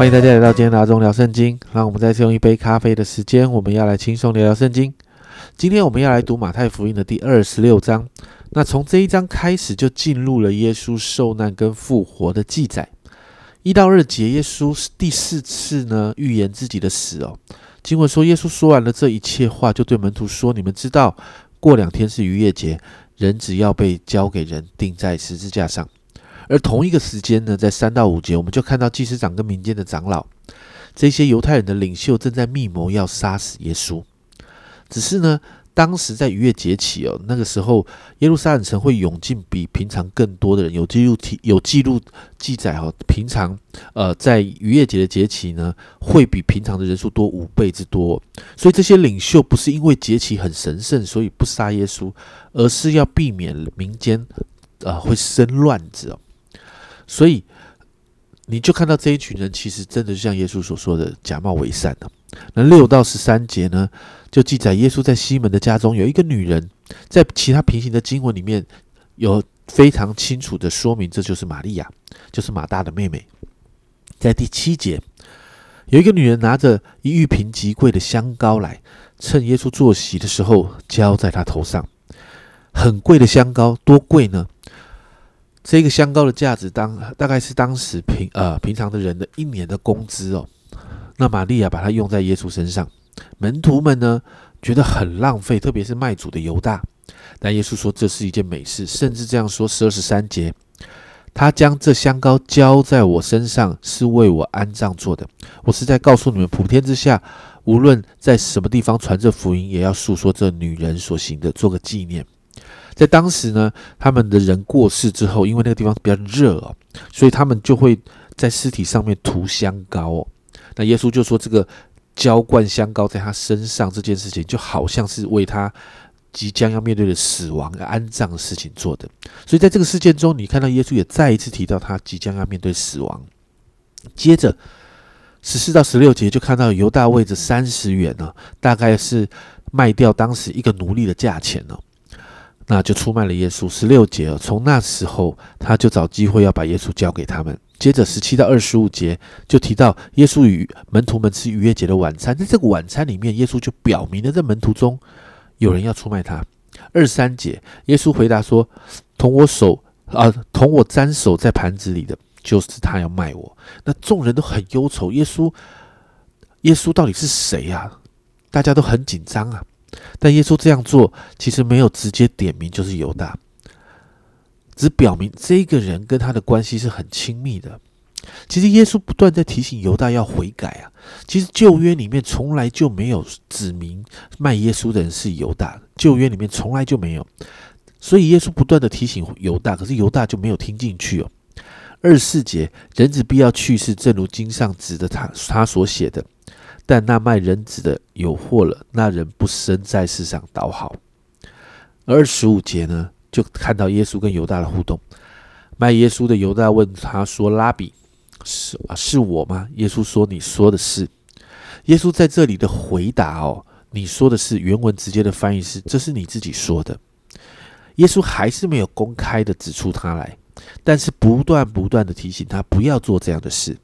欢迎大家来到今天的阿忠聊圣经。让我们再次用一杯咖啡的时间，我们要来轻松聊聊圣经。今天我们要来读马太福音的第二十六章。那从这一章开始，就进入了耶稣受难跟复活的记载。一到二节，耶稣第四次呢预言自己的死哦。经文说，耶稣说完了这一切话，就对门徒说：“你们知道，过两天是逾越节，人只要被交给人钉在十字架上。”而同一个时间呢，在三到五节，我们就看到祭司长跟民间的长老，这些犹太人的领袖正在密谋要杀死耶稣。只是呢，当时在逾越节起哦，那个时候耶路撒冷城会涌进比平常更多的人，有记录提有记录记载哦，平常呃在逾越节的节期呢，会比平常的人数多五倍之多。所以这些领袖不是因为节期很神圣，所以不杀耶稣，而是要避免民间呃会生乱子哦。所以，你就看到这一群人，其实真的就像耶稣所说的，假冒伪善的。那六到十三节呢，就记载耶稣在西门的家中有一个女人，在其他平行的经文里面有非常清楚的说明，这就是玛利亚，就是马大的妹妹。在第七节，有一个女人拿着一玉瓶极贵的香膏来，趁耶稣坐席的时候浇在他头上。很贵的香膏，多贵呢？这个香膏的价值当大概是当时平呃平常的人的一年的工资哦。那玛利亚把它用在耶稣身上，门徒们呢觉得很浪费，特别是卖主的犹大。但耶稣说这是一件美事，甚至这样说十二十三节，他将这香膏浇在我身上，是为我安葬做的。我是在告诉你们，普天之下，无论在什么地方传这福音，也要诉说这女人所行的，做个纪念。在当时呢，他们的人过世之后，因为那个地方比较热哦，所以他们就会在尸体上面涂香膏哦。那耶稣就说，这个浇灌香膏在他身上这件事情，就好像是为他即将要面对的死亡安葬的事情做的。所以在这个事件中，你看到耶稣也再一次提到他即将要面对死亡。接着十四到十六节就看到犹大为着三十元呢，大概是卖掉当时一个奴隶的价钱呢。那就出卖了耶稣。十六节，从那时候他就找机会要把耶稣交给他们。接着十七到二十五节就提到耶稣与门徒们吃逾越节的晚餐，在这个晚餐里面，耶稣就表明了在门徒中有人要出卖他。二三节，耶稣回答说：“同我手啊，同我沾手在盘子里的，就是他要卖我。”那众人都很忧愁，耶稣，耶稣到底是谁呀？大家都很紧张啊。但耶稣这样做，其实没有直接点名就是犹大，只表明这个人跟他的关系是很亲密的。其实耶稣不断在提醒犹大要悔改啊。其实旧约里面从来就没有指明卖耶稣的人是犹大，旧约里面从来就没有。所以耶稣不断的提醒犹大，可是犹大就没有听进去哦。二十四节，人子必要去世，正如经上指的他他所写的。但那卖人子的有祸了，那人不生在世上倒好。二十五节呢，就看到耶稣跟犹大的互动。卖耶稣的犹大问他说：“拉比，是啊，是我吗？”耶稣说：“你说的是。”耶稣在这里的回答哦，你说的是原文直接的翻译是：“这是你自己说的。”耶稣还是没有公开的指出他来，但是不断不断的提醒他不要做这样的事。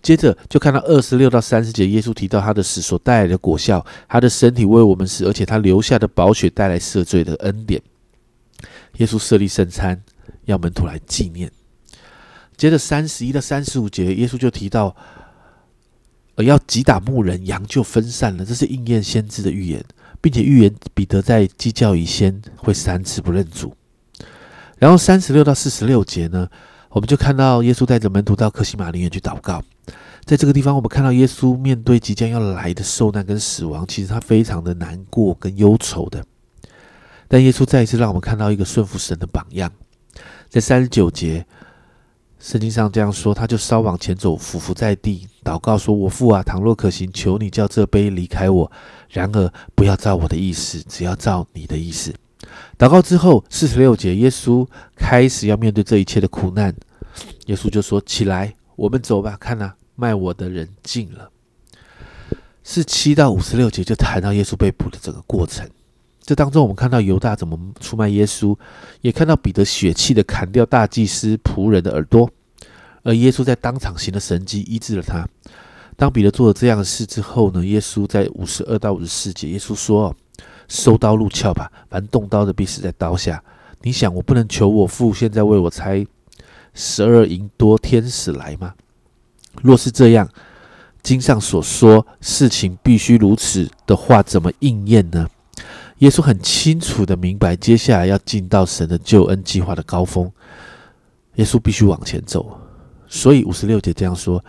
接着就看到二十六到三十节，耶稣提到他的死所带来的果效，他的身体为我们死，而且他留下的宝血带来赦罪的恩典。耶稣设立圣餐，要门徒来纪念。接着三十一到三十五节，耶稣就提到，呃，要击打牧人，羊就分散了，这是应验先知的预言，并且预言彼得在鸡叫以先会三次不认主。然后三十六到四十六节呢？我们就看到耶稣带着门徒到克西马林园去祷告，在这个地方，我们看到耶稣面对即将要来的受难跟死亡，其实他非常的难过跟忧愁的。但耶稣再一次让我们看到一个顺服神的榜样，在三十九节，圣经上这样说，他就稍往前走，俯伏在地，祷告说：“我父啊，倘若可行，求你叫这杯离开我；然而不要照我的意思，只要照你的意思。”祷告之后，四十六节，耶稣开始要面对这一切的苦难。耶稣就说：“起来，我们走吧。看呐，卖我的人进了。”四七到五十六节就谈到耶稣被捕的整个过程。这当中，我们看到犹大怎么出卖耶稣，也看到彼得血气的砍掉大祭司仆人的耳朵。而耶稣在当场行了神迹，医治了他。当彼得做了这样的事之后呢，耶稣在五十二到五十四节，耶稣说：“收刀入鞘吧，反正动刀的必死在刀下。你想，我不能求我父现在为我差十二银多天使来吗？若是这样，经上所说事情必须如此的话，怎么应验呢？”耶稣很清楚的明白，接下来要进到神的救恩计划的高峰，耶稣必须往前走。所以五十六节这样说。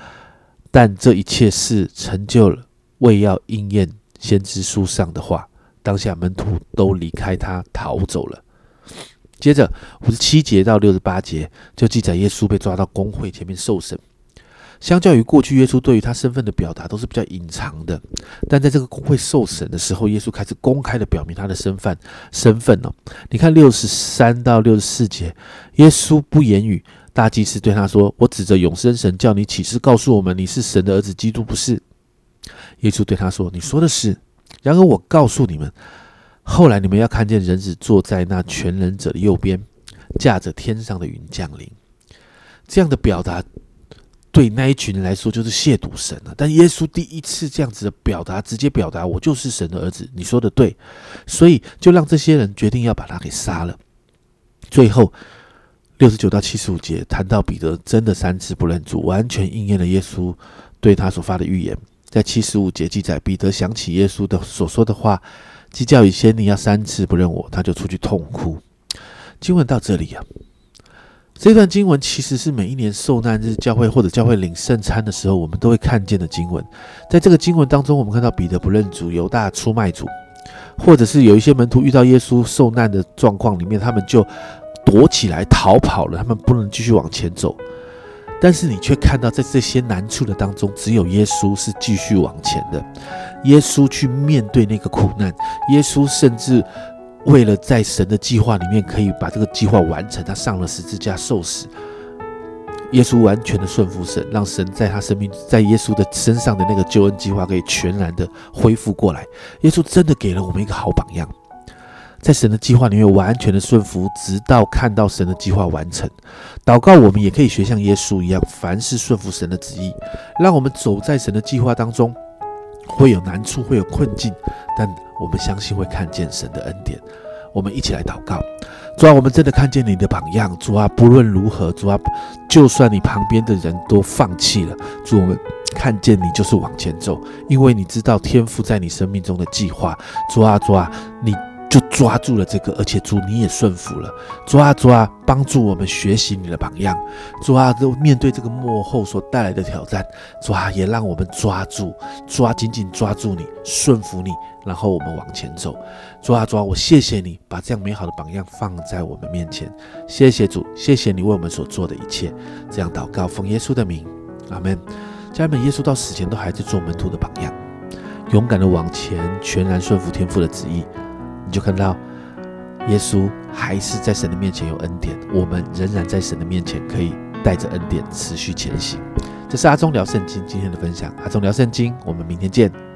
但这一切事成就了，为要应验先知书上的话。当下门徒都离开他逃走了。接着五十七节到六十八节就记载耶稣被抓到公会前面受审。相较于过去，耶稣对于他身份的表达都是比较隐藏的。但在这个公会受审的时候，耶稣开始公开的表明他的身份。身份呢？你看六十三到六十四节，耶稣不言语。大祭司对他说：“我指着永生神叫你起誓，告诉我们你是神的儿子，基督不是。”耶稣对他说：“你说的是。然而我告诉你们，后来你们要看见人子坐在那全能者的右边，驾着天上的云降临。”这样的表达对那一群人来说就是亵渎神了。但耶稣第一次这样子的表达，直接表达我就是神的儿子。你说的对，所以就让这些人决定要把他给杀了。最后。六十九到七十五节谈到彼得真的三次不认主，完全应验了耶稣对他所发的预言。在七十五节记载，彼得想起耶稣的所说的话：“鸡叫以先，你要三次不认我。”他就出去痛哭。经文到这里啊，这段经文其实是每一年受难日教会或者教会领圣餐的时候，我们都会看见的经文。在这个经文当中，我们看到彼得不认主，犹大出卖主，或者是有一些门徒遇到耶稣受难的状况里面，他们就。躲起来逃跑了，他们不能继续往前走。但是你却看到，在这些难处的当中，只有耶稣是继续往前的。耶稣去面对那个苦难，耶稣甚至为了在神的计划里面可以把这个计划完成，他上了十字架受死。耶稣完全的顺服神，让神在他生命在耶稣的身上的那个救恩计划可以全然的恢复过来。耶稣真的给了我们一个好榜样。在神的计划里面完全的顺服，直到看到神的计划完成。祷告，我们也可以学像耶稣一样，凡事顺服神的旨意，让我们走在神的计划当中。会有难处，会有困境，但我们相信会看见神的恩典。我们一起来祷告：主啊，我们真的看见你的榜样。主啊，不论如何，主啊，就算你旁边的人都放弃了，主，我们看见你就是往前走，因为你知道天赋在你生命中的计划。主啊，主啊，你。就抓住了这个，而且主你也顺服了，主啊主啊，帮助我们学习你的榜样，主啊，都面对这个幕后所带来的挑战，主啊，也让我们抓住，抓紧紧抓住你，顺服你，然后我们往前走，主啊主啊，我谢谢你把这样美好的榜样放在我们面前，谢谢主，谢谢你为我们所做的一切，这样祷告奉耶稣的名，阿门。家人们，耶稣到死前都还在做门徒的榜样，勇敢的往前，全然顺服天父的旨意。你就看到，耶稣还是在神的面前有恩典，我们仍然在神的面前可以带着恩典持续前行。这是阿忠聊圣经今天的分享，阿忠聊圣经，我们明天见。